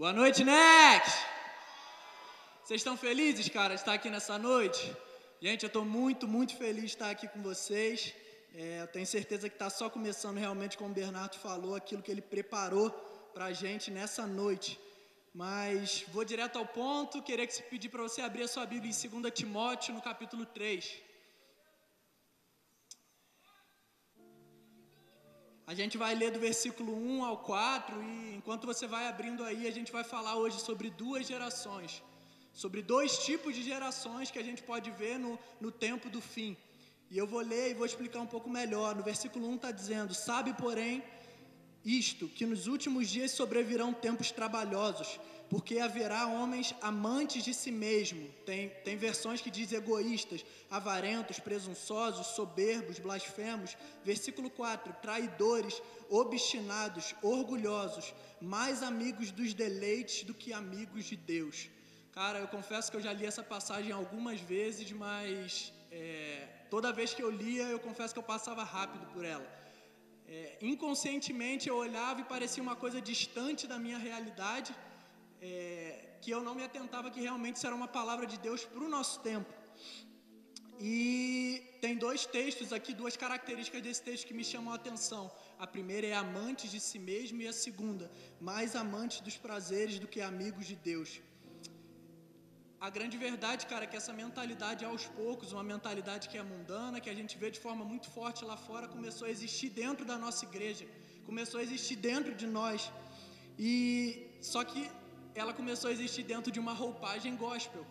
Boa noite, Next! Vocês estão felizes, cara, de estar aqui nessa noite? Gente, eu estou muito, muito feliz de estar aqui com vocês. É, eu tenho certeza que está só começando realmente, como o Bernardo falou, aquilo que ele preparou para a gente nessa noite. Mas vou direto ao ponto, queria que se pedir para você abrir a sua Bíblia em 2 Timóteo, no capítulo 3. A gente vai ler do versículo 1 ao 4 e enquanto você vai abrindo aí, a gente vai falar hoje sobre duas gerações. Sobre dois tipos de gerações que a gente pode ver no, no tempo do fim. E eu vou ler e vou explicar um pouco melhor. No versículo 1 está dizendo: Sabe, porém, isto, que nos últimos dias sobrevirão tempos trabalhosos porque haverá homens amantes de si mesmo. Tem, tem versões que diz egoístas, avarentos, presunçosos, soberbos, blasfemos. Versículo 4: traidores, obstinados, orgulhosos, mais amigos dos deleites do que amigos de Deus. Cara, eu confesso que eu já li essa passagem algumas vezes, mas é, toda vez que eu lia, eu confesso que eu passava rápido por ela. É, inconscientemente eu olhava e parecia uma coisa distante da minha realidade é, que eu não me atentava que realmente isso era uma palavra de Deus para o nosso tempo. E tem dois textos aqui, duas características desse texto que me chamam a atenção. A primeira é amantes de si mesmo e a segunda, mais amantes dos prazeres do que amigos de Deus. A grande verdade, cara, é que essa mentalidade aos poucos, uma mentalidade que é mundana, que a gente vê de forma muito forte lá fora, começou a existir dentro da nossa igreja, começou a existir dentro de nós. E só que ela começou a existir dentro de uma roupagem gospel.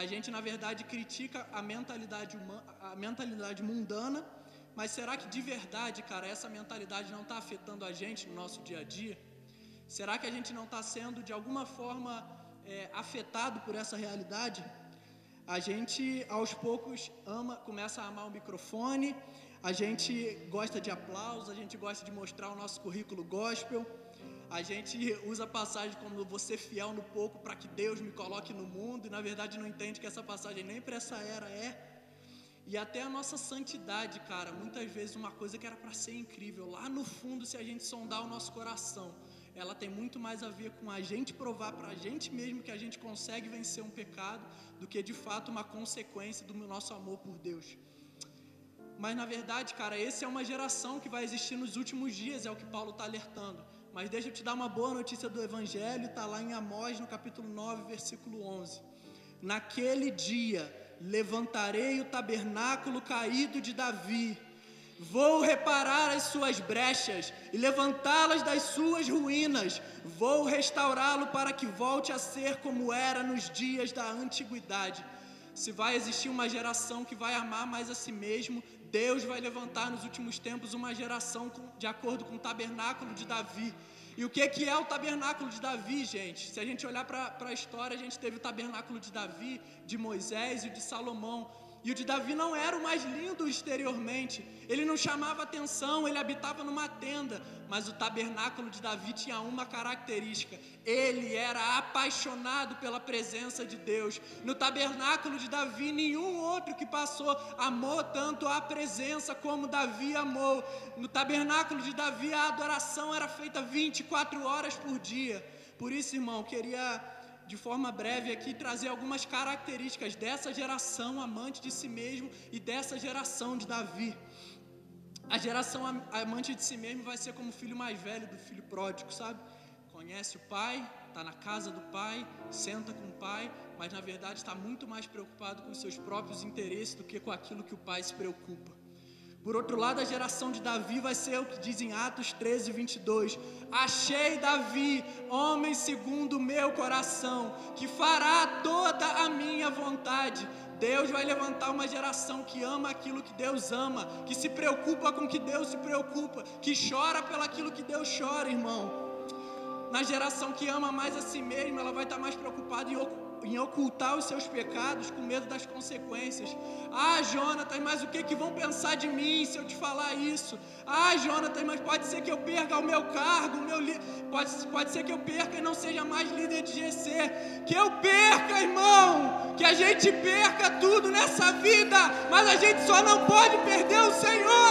A gente, na verdade, critica a mentalidade, humana, a mentalidade mundana, mas será que de verdade, cara, essa mentalidade não está afetando a gente no nosso dia a dia? Será que a gente não está sendo, de alguma forma, é, afetado por essa realidade? A gente, aos poucos, ama, começa a amar o microfone, a gente gosta de aplausos, a gente gosta de mostrar o nosso currículo gospel, a gente usa a passagem como você fiel no pouco para que Deus me coloque no mundo, e na verdade não entende que essa passagem nem para essa era é. E até a nossa santidade, cara, muitas vezes uma coisa que era para ser incrível, lá no fundo, se a gente sondar o nosso coração, ela tem muito mais a ver com a gente provar para a gente mesmo que a gente consegue vencer um pecado, do que de fato uma consequência do nosso amor por Deus. Mas na verdade, cara, essa é uma geração que vai existir nos últimos dias, é o que Paulo está alertando. Mas deixa eu te dar uma boa notícia do Evangelho, está lá em Amós, no capítulo 9, versículo 11. Naquele dia levantarei o tabernáculo caído de Davi, vou reparar as suas brechas e levantá-las das suas ruínas, vou restaurá-lo para que volte a ser como era nos dias da antiguidade. Se vai existir uma geração que vai amar mais a si mesmo, Deus vai levantar nos últimos tempos uma geração de acordo com o tabernáculo de Davi. E o que, que é o tabernáculo de Davi, gente? Se a gente olhar para a história, a gente teve o tabernáculo de Davi, de Moisés e de Salomão. E o de Davi não era o mais lindo exteriormente, ele não chamava atenção, ele habitava numa tenda, mas o tabernáculo de Davi tinha uma característica: ele era apaixonado pela presença de Deus. No tabernáculo de Davi, nenhum outro que passou amou tanto a presença como Davi amou. No tabernáculo de Davi, a adoração era feita 24 horas por dia. Por isso, irmão, queria de forma breve aqui trazer algumas características dessa geração amante de si mesmo e dessa geração de Davi. A geração amante de si mesmo vai ser como o filho mais velho do filho pródigo, sabe? Conhece o pai, está na casa do pai, senta com o pai, mas na verdade está muito mais preocupado com seus próprios interesses do que com aquilo que o pai se preocupa. Por outro lado, a geração de Davi vai ser o que diz em Atos 13, 22. Achei Davi, homem segundo o meu coração, que fará toda a minha vontade. Deus vai levantar uma geração que ama aquilo que Deus ama, que se preocupa com o que Deus se preocupa, que chora pelaquilo que Deus chora, irmão. Na geração que ama mais a si mesma, ela vai estar mais preocupada em ocupar em ocultar os seus pecados com medo das consequências. Ah, Jonatas, mas o que, que vão pensar de mim se eu te falar isso? Ah, Jonatas, mas pode ser que eu perca o meu cargo, o meu li... pode, pode ser que eu perca e não seja mais líder de GC. Que eu perca, irmão! Que a gente perca tudo nessa vida, mas a gente só não pode perder o Senhor,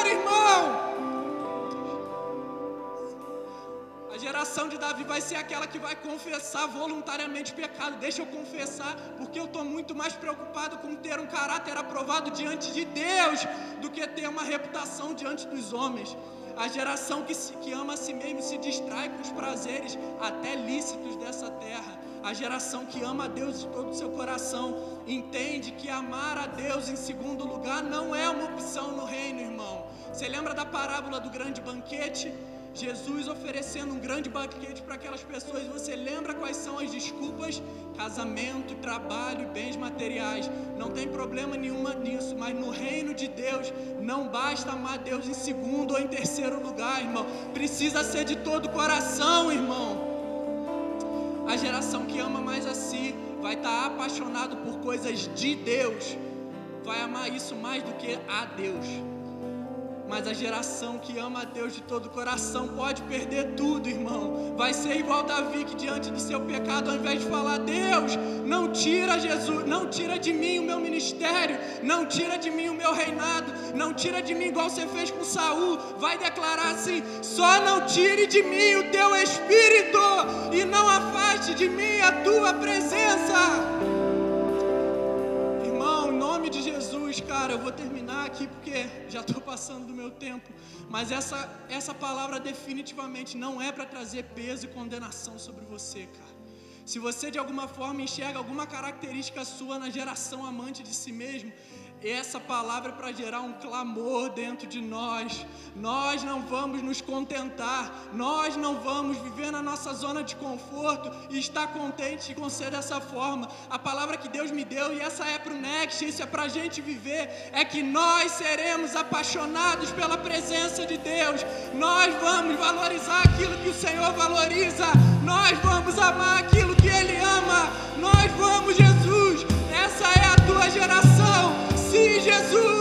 irmão! geração de Davi vai ser aquela que vai confessar voluntariamente pecado. Deixa eu confessar, porque eu estou muito mais preocupado com ter um caráter aprovado diante de Deus do que ter uma reputação diante dos homens. A geração que, se, que ama a si mesmo se distrai com os prazeres até lícitos dessa terra. A geração que ama a Deus de todo o seu coração entende que amar a Deus em segundo lugar não é uma opção no reino, irmão. Você lembra da parábola do grande banquete? Jesus oferecendo um grande banquete para aquelas pessoas. Você lembra quais são as desculpas? Casamento, trabalho, bens materiais. Não tem problema nenhuma nisso, mas no reino de Deus não basta amar Deus em segundo ou em terceiro lugar, irmão. Precisa ser de todo o coração, irmão. A geração que ama mais a si vai estar tá apaixonado por coisas de Deus. Vai amar isso mais do que a Deus. Mas a geração que ama a Deus de todo o coração pode perder tudo, irmão. Vai ser igual Davi que diante do seu pecado, ao invés de falar, Deus, não tira Jesus, não tira de mim o meu ministério, não tira de mim o meu reinado, não tira de mim igual você fez com Saul. Vai declarar assim: só não tire de mim o teu espírito e não afaste de mim a tua presença. Cara, eu vou terminar aqui porque já estou passando do meu tempo. Mas essa, essa palavra definitivamente não é para trazer peso e condenação sobre você, cara. Se você de alguma forma enxerga alguma característica sua na geração amante de si mesmo, essa palavra é para gerar um clamor dentro de nós. Nós não vamos nos contentar, nós não vamos viver na nossa zona de conforto e estar contente com ser dessa forma. A palavra que Deus me deu, e essa é para o Next, isso é para a gente viver, é que nós seremos apaixonados pela presença de Deus, nós vamos valorizar aquilo que o Senhor valoriza, nós vamos amar aquilo que Ele ama, nós vamos, Jesus, essa é a tua geração. Jesus!